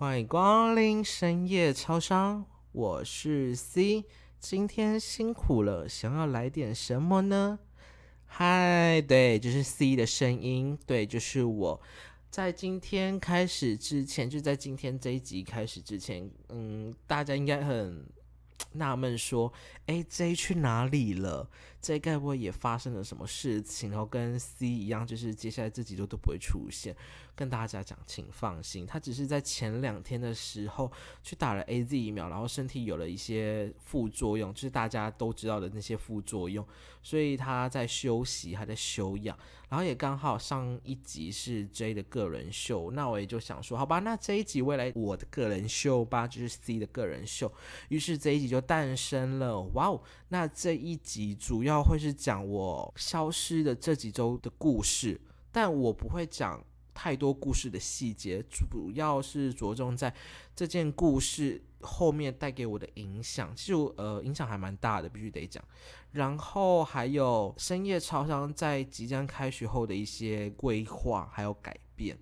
欢迎光临深夜超商，我是 C，今天辛苦了，想要来点什么呢？嗨，对，就是 C 的声音，对，就是我。在今天开始之前，就在今天这一集开始之前，嗯，大家应该很。纳闷说：“哎，J 去哪里了？J 该不会也发生了什么事情？然后跟 C 一样，就是接下来这几周都不会出现。跟大家讲，请放心，他只是在前两天的时候去打了 A Z 疫苗，然后身体有了一些副作用，就是大家都知道的那些副作用，所以他在休息，还在休养。然后也刚好上一集是 J 的个人秀，那我也就想说，好吧，那这一集未来我的个人秀吧，就是 C 的个人秀。于是这一集就。诞生了，哇哦！那这一集主要会是讲我消失的这几周的故事，但我不会讲太多故事的细节，主要是着重在这件故事后面带给我的影响，其实呃影响还蛮大的，必须得讲。然后还有深夜超商在即将开学后的一些规划还有改变。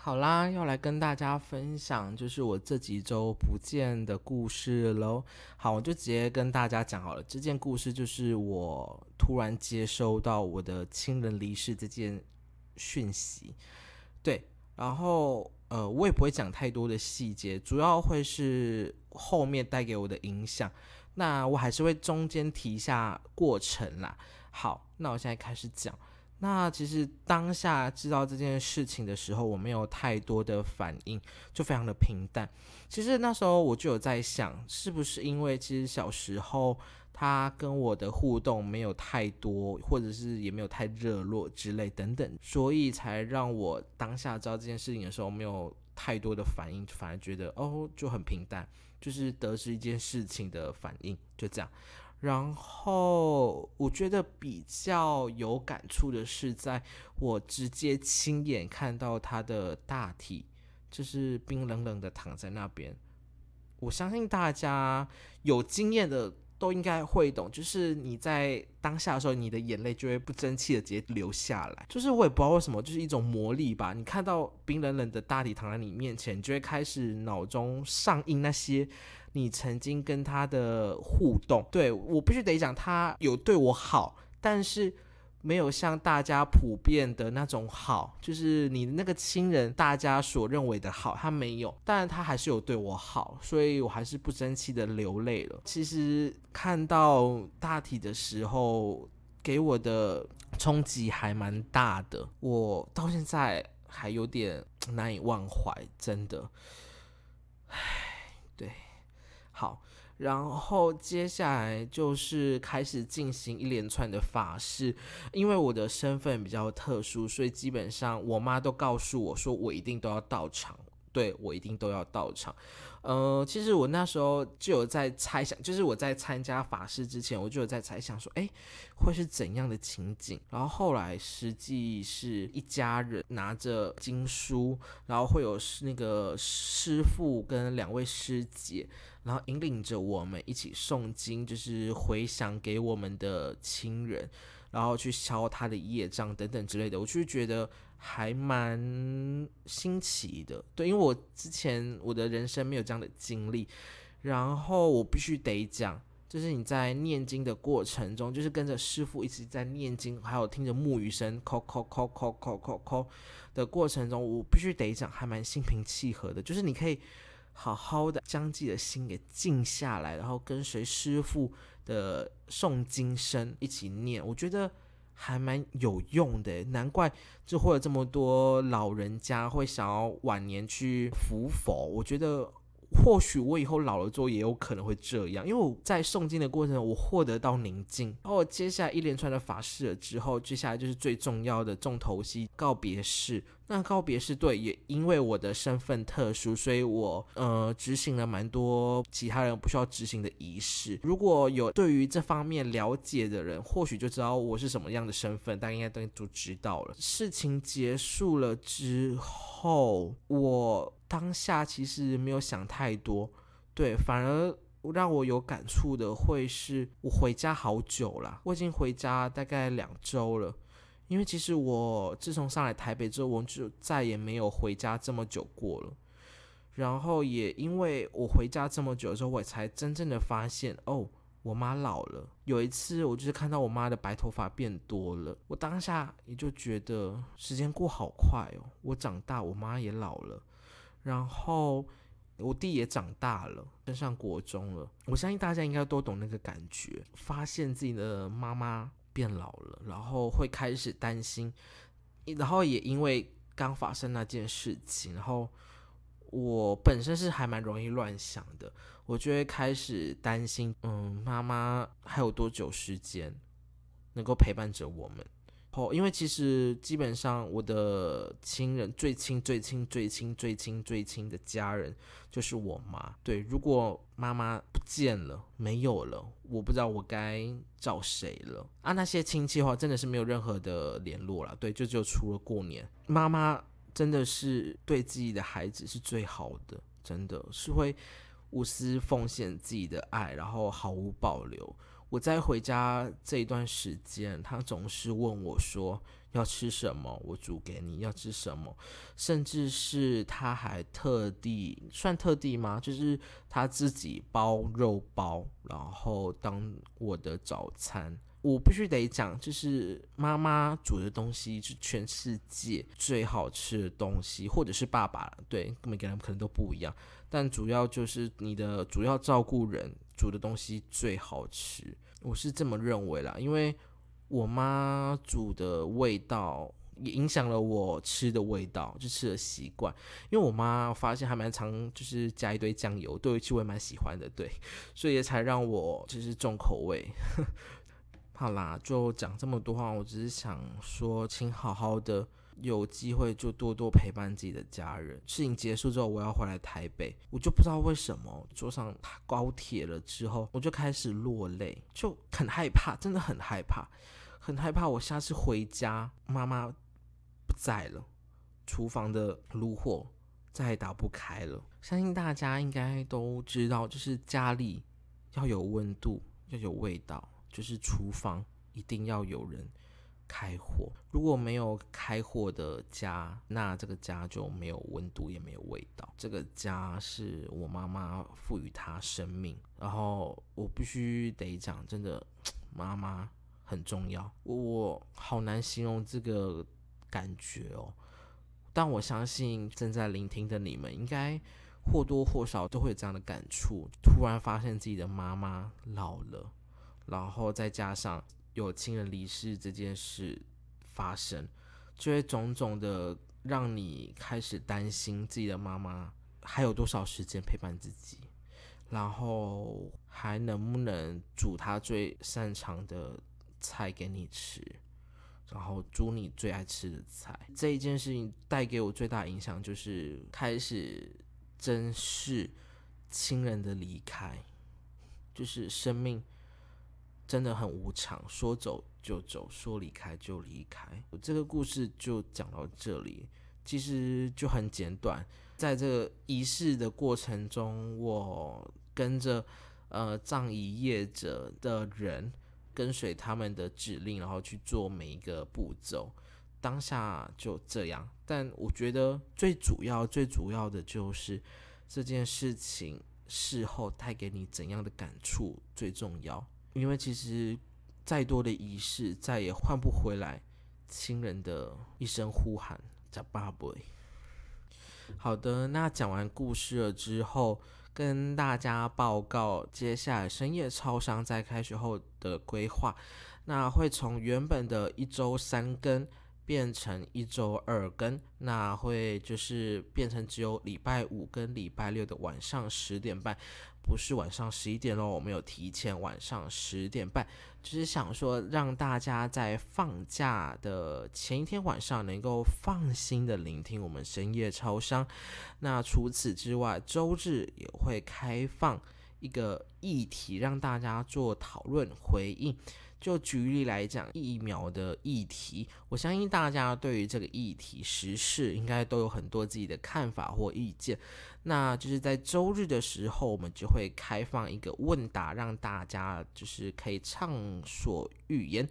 好啦，要来跟大家分享，就是我这几周不见的故事喽。好，我就直接跟大家讲好了。这件故事就是我突然接收到我的亲人离世这件讯息。对，然后呃，我也不会讲太多的细节，主要会是后面带给我的影响。那我还是会中间提一下过程啦。好，那我现在开始讲。那其实当下知道这件事情的时候，我没有太多的反应，就非常的平淡。其实那时候我就有在想，是不是因为其实小时候他跟我的互动没有太多，或者是也没有太热络之类等等，所以才让我当下知道这件事情的时候没有太多的反应，反而觉得哦就很平淡，就是得知一件事情的反应就这样。然后我觉得比较有感触的是，在我直接亲眼看到他的大体，就是冰冷冷的躺在那边。我相信大家有经验的。都应该会懂，就是你在当下的时候，你的眼泪就会不争气的直接流下来。就是我也不知道为什么，就是一种魔力吧。你看到冰冷冷的大体躺在你面前，你就会开始脑中上映那些你曾经跟他的互动。对我必须得讲，他有对我好，但是。没有像大家普遍的那种好，就是你的那个亲人，大家所认为的好，他没有，但他还是有对我好，所以我还是不争气的流泪了。其实看到大体的时候，给我的冲击还蛮大的，我到现在还有点难以忘怀，真的。唉，好。然后接下来就是开始进行一连串的法事，因为我的身份比较特殊，所以基本上我妈都告诉我说，我一定都要到场。对我一定都要到场，呃，其实我那时候就有在猜想，就是我在参加法事之前，我就有在猜想说，哎，会是怎样的情景？然后后来实际是一家人拿着经书，然后会有那个师傅跟两位师姐，然后引领着我们一起诵经，就是回想给我们的亲人，然后去敲他的业障等等之类的，我就觉得。还蛮新奇的，对，因为我之前我的人生没有这样的经历，然后我必须得讲，就是你在念经的过程中，就是跟着师傅一直在念经，还有听着木鱼声，叩叩叩叩叩叩叩的过程中，我必须得讲，还蛮心平气和的，就是你可以好好的将自己的心给静下来，然后跟随师傅的诵经声一起念，我觉得。还蛮有用的，难怪就会有这么多老人家会想要晚年去扶佛。我觉得。或许我以后老了之后也有可能会这样，因为我在诵经的过程中，我获得到宁静。然后接下来一连串的法事了之后，接下来就是最重要的重头戏——告别式。那告别式，对，也因为我的身份特殊，所以我呃执行了蛮多其他人不需要执行的仪式。如果有对于这方面了解的人，或许就知道我是什么样的身份，大家应该都都知道了。事情结束了之后，我。当下其实没有想太多，对，反而让我有感触的，会是我回家好久了，我已经回家大概两周了。因为其实我自从上来台北之后，我就再也没有回家这么久过了。然后也因为我回家这么久之后，我才真正的发现，哦，我妈老了。有一次，我就是看到我妈的白头发变多了，我当下也就觉得时间过好快哦。我长大，我妈也老了，然后我弟也长大了，升上国中了。我相信大家应该都懂那个感觉，发现自己的妈妈。变老了，然后会开始担心，然后也因为刚发生那件事情，然后我本身是还蛮容易乱想的，我就会开始担心，嗯，妈妈还有多久时间能够陪伴着我们？哦，因为其实基本上我的亲人最亲、最亲、最亲、最亲、最亲的家人就是我妈。对，如果妈妈不见了、没有了，我不知道我该找谁了啊。那些亲戚的话，真的是没有任何的联络了。对，就只有除了过年，妈妈真的是对自己的孩子是最好的，真的是会无私奉献自己的爱，然后毫无保留。我在回家这一段时间，他总是问我说要吃什么，我煮给你要吃什么，甚至是他还特地算特地吗？就是他自己包肉包，然后当我的早餐。我必须得讲，就是妈妈煮的东西是全世界最好吃的东西，或者是爸爸对每个人可能都不一样，但主要就是你的主要照顾人煮的东西最好吃，我是这么认为啦。因为我妈煮的味道也影响了我吃的味道，就吃的习惯。因为我妈发现还蛮常就是加一堆酱油，对，其实我也蛮喜欢的，对，所以也才让我就是重口味。好啦，就讲这么多话，我只是想说，请好好的，有机会就多多陪伴自己的家人。事情结束之后，我要回来台北，我就不知道为什么坐上高铁了之后，我就开始落泪，就很害怕，真的很害怕，很害怕。我下次回家，妈妈不在了，厨房的炉火再也打不开了。相信大家应该都知道，就是家里要有温度，要有味道。就是厨房一定要有人开火，如果没有开火的家，那这个家就没有温度，也没有味道。这个家是我妈妈赋予它生命，然后我必须得讲，真的，妈妈很重要。我好难形容这个感觉哦，但我相信正在聆听的你们，应该或多或少都会有这样的感触：突然发现自己的妈妈老了。然后再加上有亲人离世这件事发生，就会种种的让你开始担心自己的妈妈还有多少时间陪伴自己，然后还能不能煮她最擅长的菜给你吃，然后煮你最爱吃的菜。这一件事情带给我最大影响就是开始珍视亲人的离开，就是生命。真的很无常，说走就走，说离开就离开。我这个故事就讲到这里，其实就很简短。在这个仪式的过程中，我跟着呃葬仪业者的人，跟随他们的指令，然后去做每一个步骤。当下就这样，但我觉得最主要、最主要的就是这件事情事后带给你怎样的感触最重要。因为其实再多的仪式，再也换不回来亲人的一声呼喊，叫爸爸。好的，那讲完故事了之后，跟大家报告接下来深夜超商在开学后的规划。那会从原本的一周三更变成一周二更，那会就是变成只有礼拜五跟礼拜六的晚上十点半。不是晚上十一点喽，我们有提前晚上十点半，就是想说让大家在放假的前一天晚上能够放心的聆听我们深夜超商。那除此之外，周日也会开放一个议题让大家做讨论回应。就举例来讲，疫苗的议题，我相信大家对于这个议题时事应该都有很多自己的看法或意见。那就是在周日的时候，我们就会开放一个问答，让大家就是可以畅所欲言。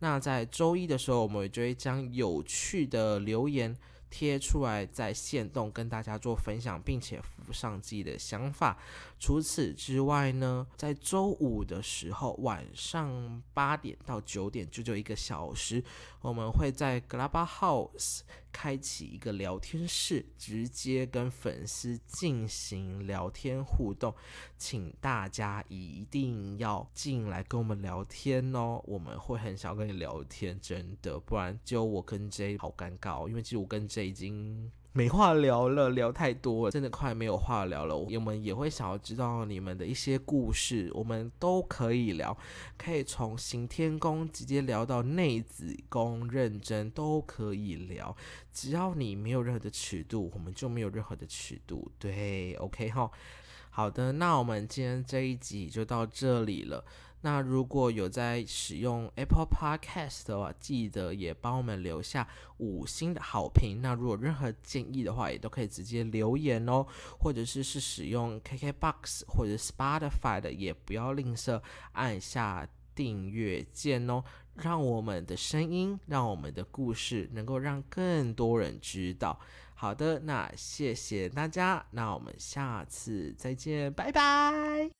那在周一的时候，我们就会将有趣的留言。贴出来在线动跟大家做分享，并且附上自己的想法。除此之外呢，在周五的时候晚上八点到九点，就就一个小时，我们会在 g l a b House 开启一个聊天室，直接跟粉丝进行聊天互动，请大家一定要进来跟我们聊天哦，我们会很想跟你聊天，真的，不然就我跟 J 好尴尬，哦因为其实我跟 J 已经没话聊了，聊太多了，真的快没有话聊了。我们也会想要知道你们的一些故事，我们都可以聊，可以从行天宫直接聊到内子宫，认真都可以聊。只要你没有任何的尺度，我们就没有任何的尺度。对，OK 哈。好的，那我们今天这一集就到这里了。那如果有在使用 Apple Podcast 的话，记得也帮我们留下五星的好评。那如果任何建议的话，也都可以直接留言哦。或者是是使用 KKBox 或者 Spotify 的，也不要吝啬按下订阅键哦，让我们的声音，让我们的故事能够让更多人知道。好的，那谢谢大家，那我们下次再见，拜拜。